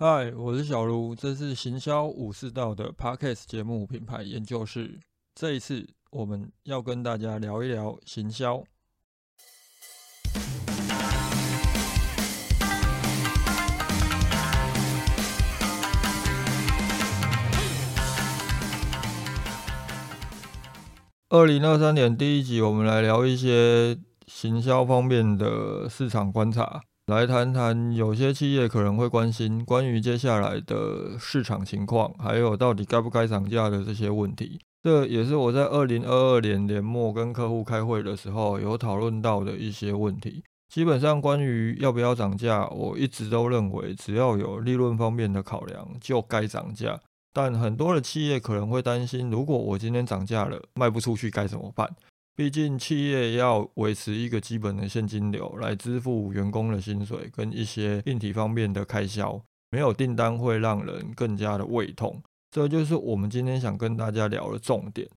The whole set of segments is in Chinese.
嗨，我是小卢，这是行销武士道的 Podcast 节目品牌研究室。这一次我们要跟大家聊一聊行销。二零二三年第一集，我们来聊一些行销方面的市场观察，来谈谈有些企业可能会关心关于接下来的市场情况，还有到底该不该涨价的这些问题。这也是我在二零二二年年末跟客户开会的时候有讨论到的一些问题。基本上关于要不要涨价，我一直都认为只要有利润方面的考量，就该涨价。但很多的企业可能会担心，如果我今天涨价了，卖不出去该怎么办？毕竟企业要维持一个基本的现金流来支付员工的薪水跟一些硬体方面的开销，没有订单会让人更加的胃痛。这就是我们今天想跟大家聊的重点。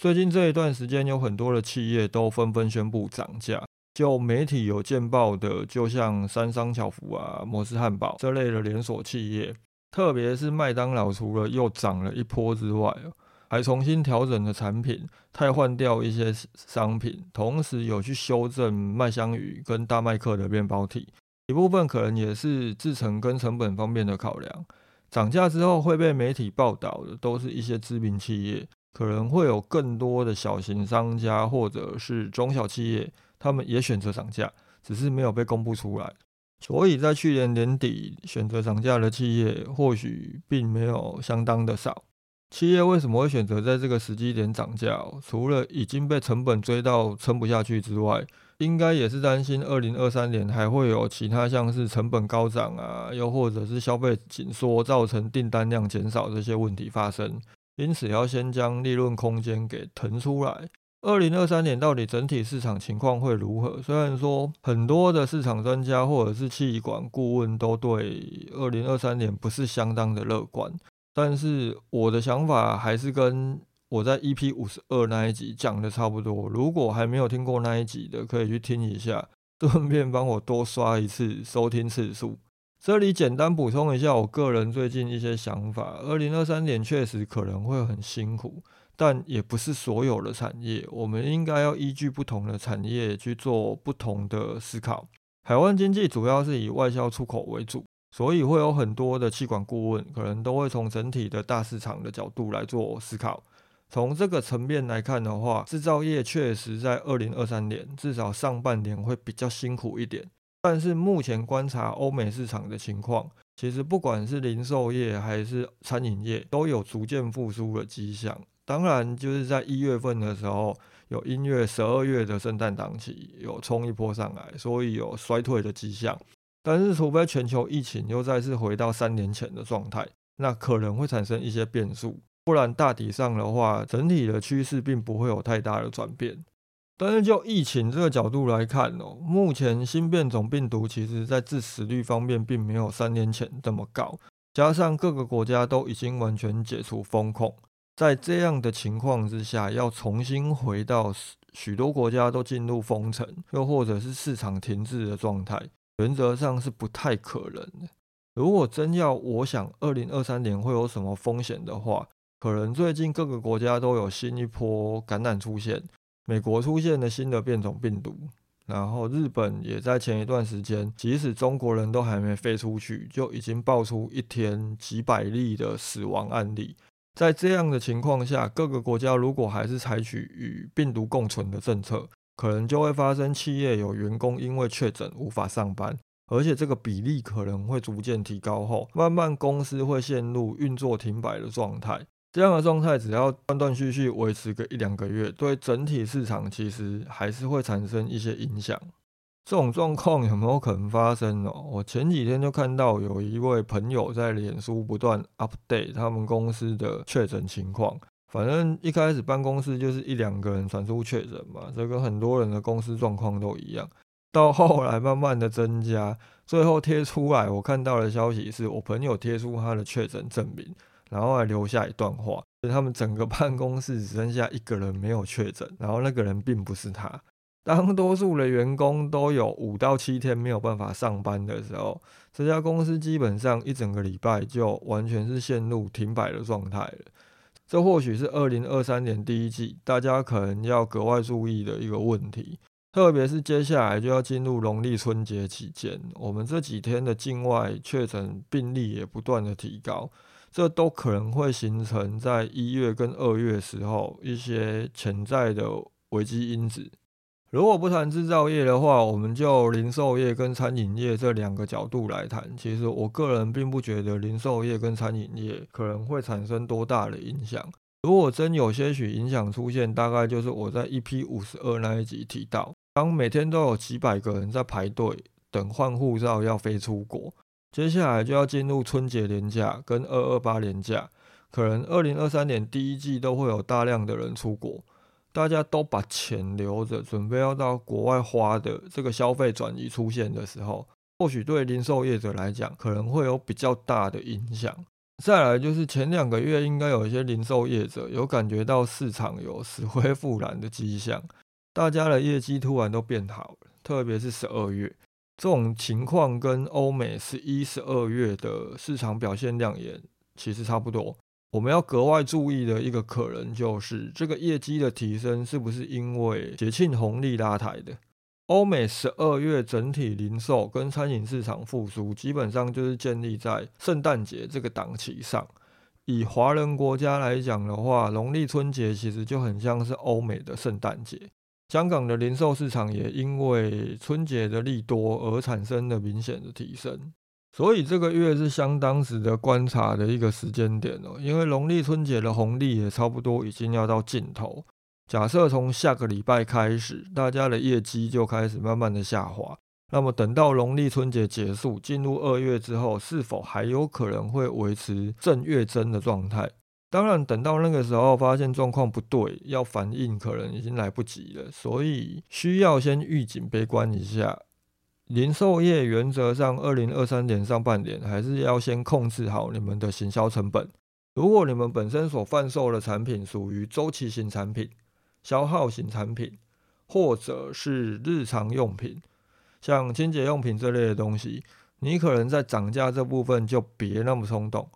最近这一段时间，有很多的企业都纷纷宣布涨价，就媒体有见报的，就像三商巧福啊、摩斯汉堡这类的连锁企业。特别是麦当劳，除了又涨了一波之外，还重新调整了产品，汰换掉一些商品，同时有去修正麦香鱼跟大麦克的面包体，一部分可能也是制成跟成本方面的考量。涨价之后会被媒体报道的，都是一些知名企业，可能会有更多的小型商家或者是中小企业，他们也选择涨价，只是没有被公布出来。所以在去年年底选择涨价的企业，或许并没有相当的少。企业为什么会选择在这个时机点涨价？除了已经被成本追到撑不下去之外，应该也是担心二零二三年还会有其他像是成本高涨啊，又或者是消费紧缩造成订单量减少这些问题发生，因此要先将利润空间给腾出来。二零二三年到底整体市场情况会如何？虽然说很多的市场专家或者是气管顾问都对二零二三年不是相当的乐观，但是我的想法还是跟我在 EP 五十二那一集讲的差不多。如果还没有听过那一集的，可以去听一下，顺便帮我多刷一次收听次数。这里简单补充一下我个人最近一些想法：二零二三年确实可能会很辛苦。但也不是所有的产业，我们应该要依据不同的产业去做不同的思考。海湾经济主要是以外销出口为主，所以会有很多的气管顾问可能都会从整体的大市场的角度来做思考。从这个层面来看的话，制造业确实在二零二三年至少上半年会比较辛苦一点。但是目前观察欧美市场的情况，其实不管是零售业还是餐饮业，都有逐渐复苏的迹象。当然，就是在一月份的时候，有音乐十二月的圣诞档期有冲一波上来，所以有衰退的迹象。但是，除非全球疫情又再次回到三年前的状态，那可能会产生一些变数。不然，大体上的话，整体的趋势并不会有太大的转变。但是，就疫情这个角度来看哦，目前新变种病毒其实在致死率方面并没有三年前这么高，加上各个国家都已经完全解除封控。在这样的情况之下，要重新回到许多国家都进入封城，又或者是市场停滞的状态，原则上是不太可能的。如果真要我想，二零二三年会有什么风险的话，可能最近各个国家都有新一波感染出现，美国出现了新的变种病毒，然后日本也在前一段时间，即使中国人都还没飞出去，就已经爆出一天几百例的死亡案例。在这样的情况下，各个国家如果还是采取与病毒共存的政策，可能就会发生企业有员工因为确诊无法上班，而且这个比例可能会逐渐提高后，慢慢公司会陷入运作停摆的状态。这样的状态只要断断续续维持个一两个月，对整体市场其实还是会产生一些影响。这种状况有没有可能发生呢？我前几天就看到有一位朋友在脸书不断 update 他们公司的确诊情况。反正一开始办公室就是一两个人传出确诊嘛，这跟很多人的公司状况都一样。到后来慢慢的增加，最后贴出来，我看到的消息是我朋友贴出他的确诊证明，然后还留下一段话，就他们整个办公室只剩下一个人没有确诊，然后那个人并不是他。当多数的员工都有五到七天没有办法上班的时候，这家公司基本上一整个礼拜就完全是陷入停摆的状态了。这或许是二零二三年第一季大家可能要格外注意的一个问题，特别是接下来就要进入农历春节期间，我们这几天的境外确诊病例也不断的提高，这都可能会形成在一月跟二月时候一些潜在的危机因子。如果不谈制造业的话，我们就零售业跟餐饮业这两个角度来谈。其实我个人并不觉得零售业跟餐饮业可能会产生多大的影响。如果真有些许影响出现，大概就是我在 EP 五十二那一集提到，当每天都有几百个人在排队等换护照要飞出国，接下来就要进入春节年假跟二二八年假，可能二零二三年第一季都会有大量的人出国。大家都把钱留着，准备要到国外花的这个消费转移出现的时候，或许对零售业者来讲可能会有比较大的影响。再来就是前两个月应该有一些零售业者有感觉到市场有死灰复燃的迹象，大家的业绩突然都变好了，特别是十二月这种情况跟欧美十一、十二月的市场表现亮眼其实差不多。我们要格外注意的一个可能就是，这个业绩的提升是不是因为节庆红利拉抬的？欧美十二月整体零售跟餐饮市场复苏，基本上就是建立在圣诞节这个档期上。以华人国家来讲的话，农历春节其实就很像是欧美的圣诞节。香港的零售市场也因为春节的利多而产生了明显的提升。所以这个月是相当值得观察的一个时间点哦，因为农历春节的红利也差不多已经要到尽头。假设从下个礼拜开始，大家的业绩就开始慢慢的下滑，那么等到农历春节结束，进入二月之后，是否还有可能会维持正月增的状态？当然，等到那个时候发现状况不对，要反应可能已经来不及了，所以需要先预警悲观一下。零售业原则上，二零二三年上半年还是要先控制好你们的行销成本。如果你们本身所贩售的产品属于周期型产品、消耗型产品，或者是日常用品，像清洁用品这类的东西，你可能在涨价这部分就别那么冲动。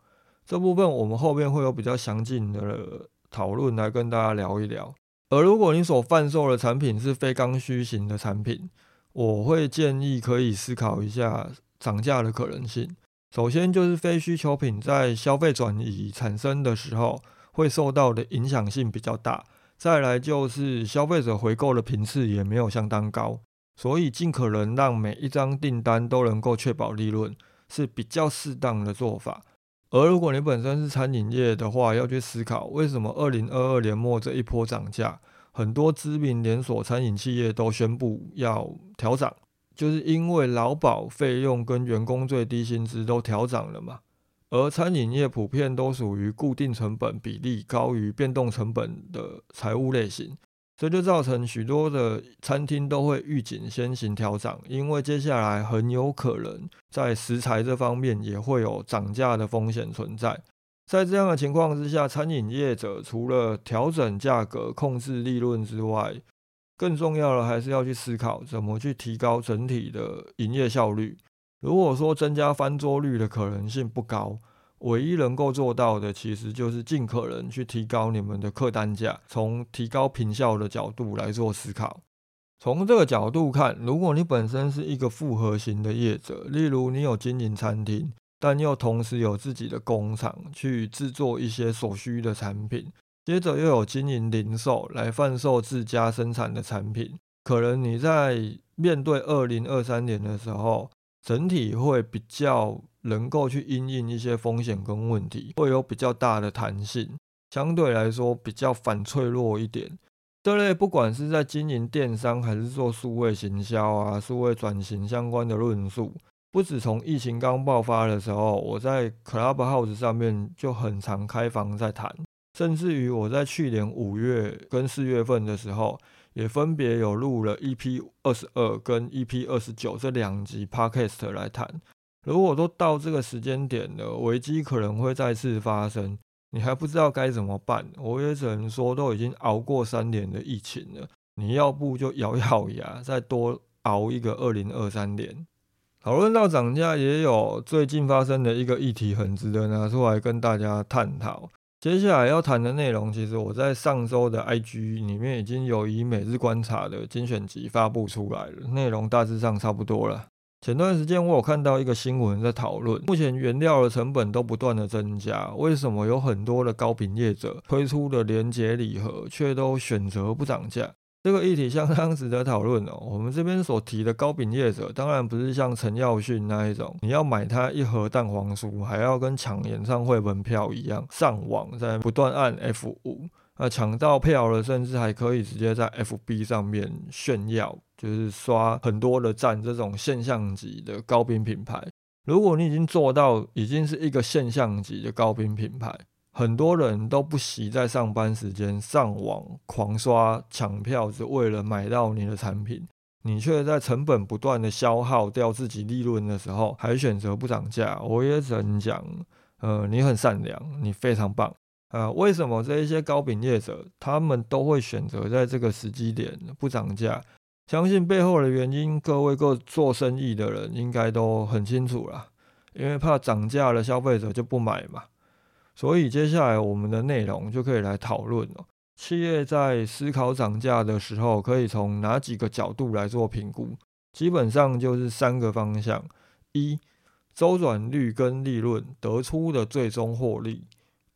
这部分我们后面会有比较详尽的讨论来跟大家聊一聊。而如果你所贩售的产品是非刚需型的产品，我会建议可以思考一下涨价的可能性。首先就是非需求品在消费转移产生的时候，会受到的影响性比较大。再来就是消费者回购的频次也没有相当高，所以尽可能让每一张订单都能够确保利润，是比较适当的做法。而如果你本身是餐饮业的话，要去思考为什么二零二二年末这一波涨价。很多知名连锁餐饮企业都宣布要调涨，就是因为劳保费用跟员工最低薪资都调涨了嘛。而餐饮业普遍都属于固定成本比例高于变动成本的财务类型，这就造成许多的餐厅都会预警先行调涨，因为接下来很有可能在食材这方面也会有涨价的风险存在。在这样的情况之下，餐饮业者除了调整价格、控制利润之外，更重要的还是要去思考怎么去提高整体的营业效率。如果说增加翻桌率的可能性不高，唯一能够做到的，其实就是尽可能去提高你们的客单价，从提高品效的角度来做思考。从这个角度看，如果你本身是一个复合型的业者，例如你有经营餐厅。但又同时有自己的工厂去制作一些所需的产品，接着又有经营零售来贩售自家生产的产品，可能你在面对二零二三年的时候，整体会比较能够去应应一些风险跟问题，会有比较大的弹性，相对来说比较反脆弱一点。这类不管是在经营电商还是做数位行销啊、数位转型相关的论述。不止从疫情刚爆发的时候，我在 Clubhouse 上面就很常开房在谈，甚至于我在去年五月跟四月份的时候，也分别有录了 EP 二十二跟 EP 二十九这两集 Podcast 来谈。如果都到这个时间点了，危机可能会再次发生，你还不知道该怎么办，我也只能说都已经熬过三年的疫情了，你要不就咬咬牙，再多熬一个二零二三年。讨论到涨价，也有最近发生的一个议题，很值得拿出来跟大家探讨。接下来要谈的内容，其实我在上周的 IG 里面已经有以每日观察的精选集发布出来了，内容大致上差不多了。前段时间我有看到一个新闻在讨论，目前原料的成本都不断的增加，为什么有很多的糕饼业者推出的连结礼盒却都选择不涨价？这个议题相当值得讨论哦。我们这边所提的高饼业者，当然不是像陈耀迅那一种，你要买他一盒蛋黄酥，还要跟抢演唱会门票一样，上网在不断按 F 五。那抢到票了，甚至还可以直接在 FB 上面炫耀，就是刷很多的赞。这种现象级的高频品牌，如果你已经做到已经是一个现象级的高频品牌，很多人都不惜在上班时间上网狂刷抢票，是为了买到你的产品，你却在成本不断的消耗掉自己利润的时候，还选择不涨价，我也只能讲，呃，你很善良，你非常棒。呃，为什么这一些糕饼业者他们都会选择在这个时机点不涨价？相信背后的原因，各位各做生意的人应该都很清楚啦。因为怕涨价了，消费者就不买嘛。所以接下来我们的内容就可以来讨论了。企业在思考涨价的时候，可以从哪几个角度来做评估？基本上就是三个方向：一、周转率跟利润得出的最终获利；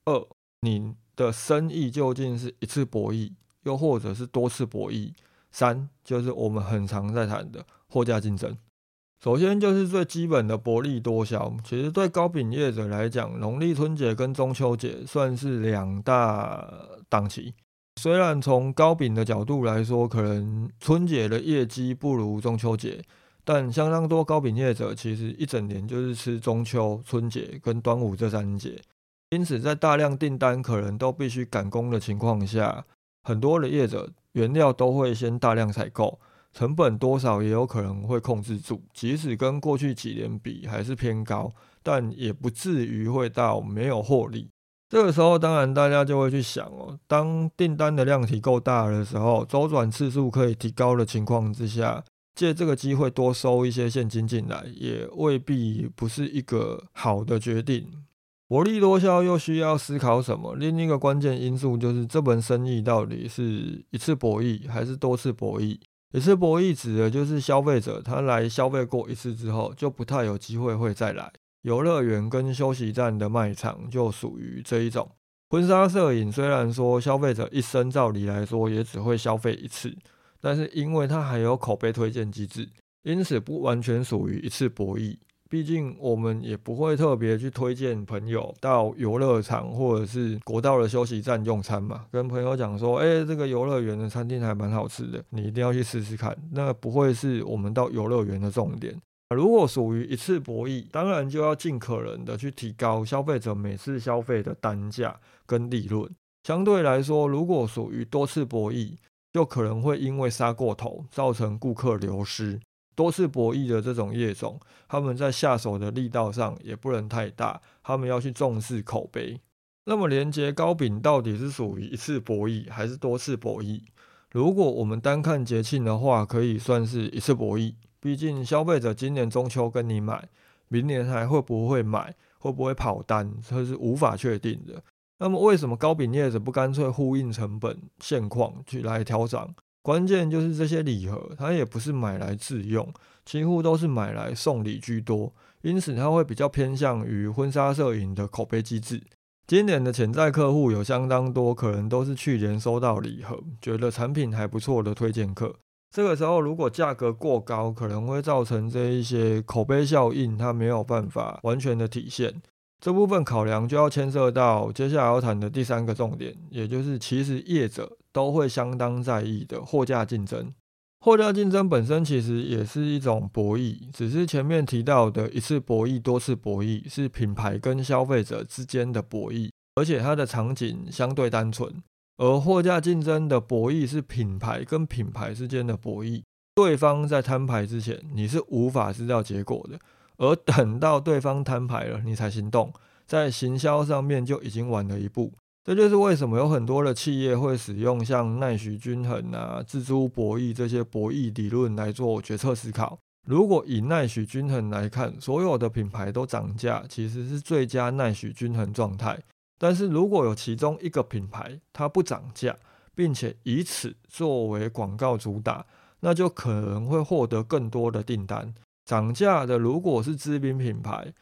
二、你的生意究竟是一次博弈，又或者是多次博弈？三就是我们很常在谈的货架竞争。首先就是最基本的薄利多销。其实对糕饼业者来讲，农历春节跟中秋节算是两大档期。虽然从糕饼的角度来说，可能春节的业绩不如中秋节，但相当多糕饼业者其实一整年就是吃中秋、春节跟端午这三节。因此，在大量订单可能都必须赶工的情况下，很多的业者原料都会先大量采购，成本多少也有可能会控制住。即使跟过去几年比还是偏高，但也不至于会到没有获利。这个时候，当然大家就会去想哦，当订单的量体够大的时候，周转次数可以提高的情况之下，借这个机会多收一些现金进来，也未必不是一个好的决定。薄利多销又需要思考什么？另一个关键因素就是这门生意到底是一次博弈还是多次博弈？一次博弈指的就是消费者他来消费过一次之后，就不太有机会会再来。游乐园跟休息站的卖场就属于这一种。婚纱摄影虽然说消费者一生照理来说也只会消费一次，但是因为它还有口碑推荐机制，因此不完全属于一次博弈。毕竟我们也不会特别去推荐朋友到游乐场或者是国道的休息站用餐嘛。跟朋友讲说，哎，这个游乐园的餐厅还蛮好吃的，你一定要去试试看。那不会是我们到游乐园的重点。如果属于一次博弈，当然就要尽可能的去提高消费者每次消费的单价跟利润。相对来说，如果属于多次博弈，就可能会因为杀过头，造成顾客流失。多次博弈的这种业种，他们在下手的力道上也不能太大，他们要去重视口碑。那么，连接糕饼到底是属于一次博弈还是多次博弈？如果我们单看节庆的话，可以算是一次博弈。毕竟消费者今年中秋跟你买，明年还会不会买，会不会跑单，这是无法确定的。那么，为什么糕饼业者不干脆呼应成本现况去来调涨？关键就是这些礼盒，它也不是买来自用，几乎都是买来送礼居多，因此它会比较偏向于婚纱摄影的口碑机制。今年的潜在客户有相当多，可能都是去年收到礼盒，觉得产品还不错的推荐客。这个时候如果价格过高，可能会造成这一些口碑效应，它没有办法完全的体现。这部分考量就要牵涉到接下来要谈的第三个重点，也就是其实业者都会相当在意的货架竞争。货架竞争本身其实也是一种博弈，只是前面提到的一次博弈、多次博弈是品牌跟消费者之间的博弈，而且它的场景相对单纯；而货架竞争的博弈是品牌跟品牌之间的博弈，对方在摊牌之前你是无法知道结果的。而等到对方摊牌了，你才行动，在行销上面就已经晚了一步。这就是为什么有很多的企业会使用像奈许均衡啊、蜘蛛博弈这些博弈理论来做决策思考。如果以奈许均衡来看，所有的品牌都涨价，其实是最佳奈许均衡状态。但是如果有其中一个品牌它不涨价，并且以此作为广告主打，那就可能会获得更多的订单。涨价的如果是知名品牌，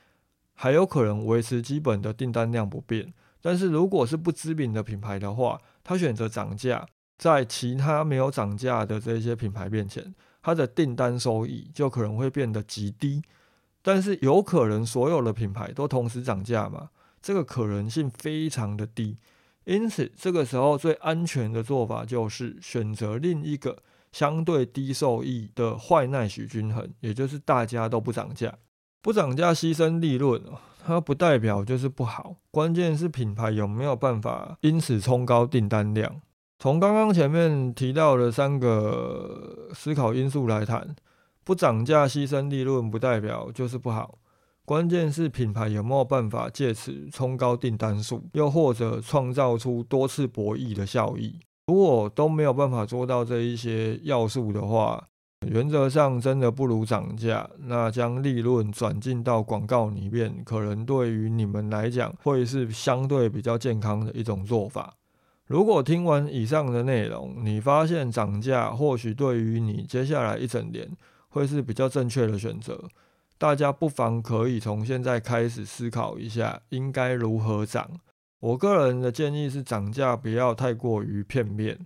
还有可能维持基本的订单量不变。但是如果是不知名的品牌的话，他选择涨价，在其他没有涨价的这些品牌面前，他的订单收益就可能会变得极低。但是有可能所有的品牌都同时涨价嘛？这个可能性非常的低。因此，这个时候最安全的做法就是选择另一个相对低收益的坏奈许均衡，也就是大家都不涨价，不涨价牺牲利润它不代表就是不好，关键是品牌有没有办法因此冲高订单量。从刚刚前面提到的三个思考因素来谈，不涨价牺牲利润不代表就是不好，关键是品牌有没有办法借此冲高订单数，又或者创造出多次博弈的效益。如果都没有办法做到这一些要素的话，原则上真的不如涨价，那将利润转进到广告里面，可能对于你们来讲会是相对比较健康的一种做法。如果听完以上的内容，你发现涨价或许对于你接下来一整年会是比较正确的选择，大家不妨可以从现在开始思考一下应该如何涨。我个人的建议是涨价不要太过于片面。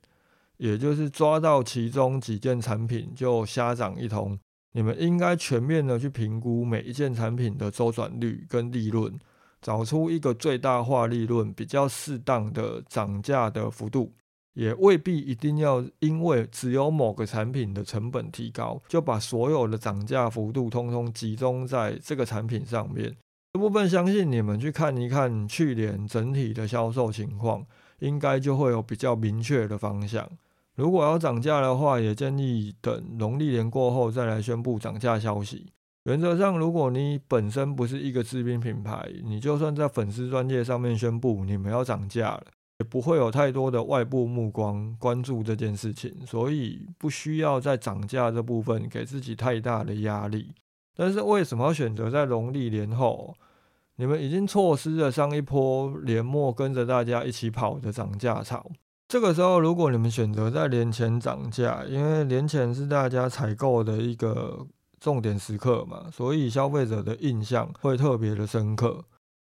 也就是抓到其中几件产品就瞎涨一通，你们应该全面的去评估每一件产品的周转率跟利润，找出一个最大化利润比较适当的涨价的幅度，也未必一定要因为只有某个产品的成本提高，就把所有的涨价幅度通通集中在这个产品上面。这部分相信你们去看一看去年整体的销售情况，应该就会有比较明确的方向。如果要涨价的话，也建议等农历年过后再来宣布涨价消息。原则上，如果你本身不是一个知名品牌，你就算在粉丝专业上面宣布你们要涨价了，也不会有太多的外部目光关注这件事情，所以不需要在涨价这部分给自己太大的压力。但是为什么要选择在农历年后？你们已经错失了上一波年末跟着大家一起跑的涨价潮。这个时候，如果你们选择在年前涨价，因为年前是大家采购的一个重点时刻嘛，所以消费者的印象会特别的深刻。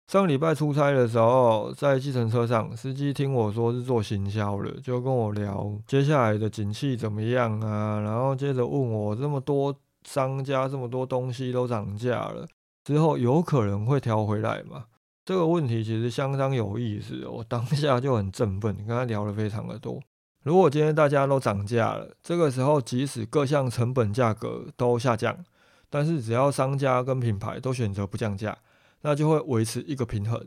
上礼拜出差的时候，在计程车上，司机听我说是做行销的，就跟我聊接下来的景气怎么样啊，然后接着问我这么多商家这么多东西都涨价了，之后有可能会调回来吗？这个问题其实相当有意思，我当下就很振奋，跟他聊了非常的多。如果今天大家都涨价了，这个时候即使各项成本价格都下降，但是只要商家跟品牌都选择不降价，那就会维持一个平衡，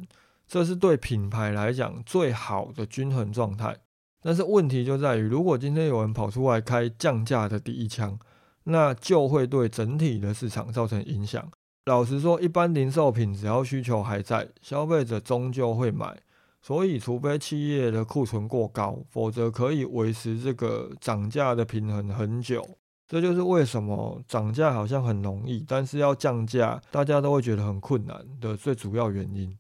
这是对品牌来讲最好的均衡状态。但是问题就在于，如果今天有人跑出来开降价的第一枪，那就会对整体的市场造成影响。老实说，一般零售品只要需求还在，消费者终究会买。所以，除非企业的库存过高，否则可以维持这个涨价的平衡很久。这就是为什么涨价好像很容易，但是要降价，大家都会觉得很困难的最主要原因。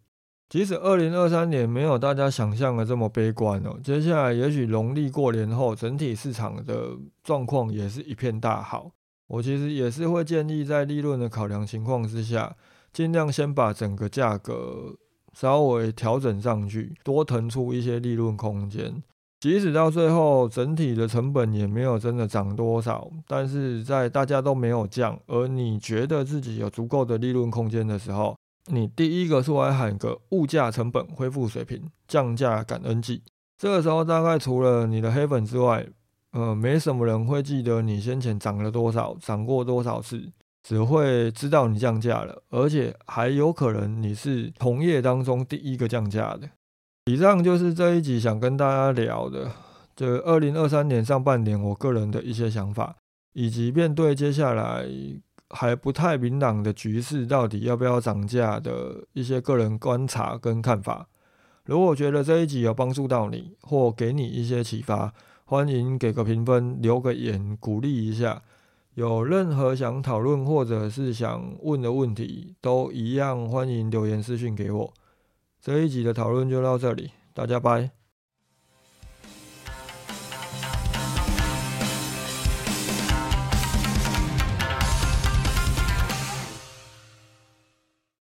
即使二零二三年没有大家想象的这么悲观哦，接下来也许农历过年后，整体市场的状况也是一片大好。我其实也是会建议，在利润的考量情况之下，尽量先把整个价格稍微调整上去，多腾出一些利润空间。即使到最后整体的成本也没有真的涨多少，但是在大家都没有降，而你觉得自己有足够的利润空间的时候，你第一个出来喊个物价成本恢复水平，降价感恩季。这个时候大概除了你的黑粉之外，呃，没什么人会记得你先前涨了多少，涨过多少次，只会知道你降价了，而且还有可能你是同业当中第一个降价的。以上就是这一集想跟大家聊的，这二零二三年上半年我个人的一些想法，以及面对接下来还不太明朗的局势，到底要不要涨价的一些个人观察跟看法。如果觉得这一集有帮助到你，或给你一些启发，欢迎给个评分，留个言，鼓励一下。有任何想讨论或者是想问的问题，都一样欢迎留言私讯给我。这一集的讨论就到这里，大家拜。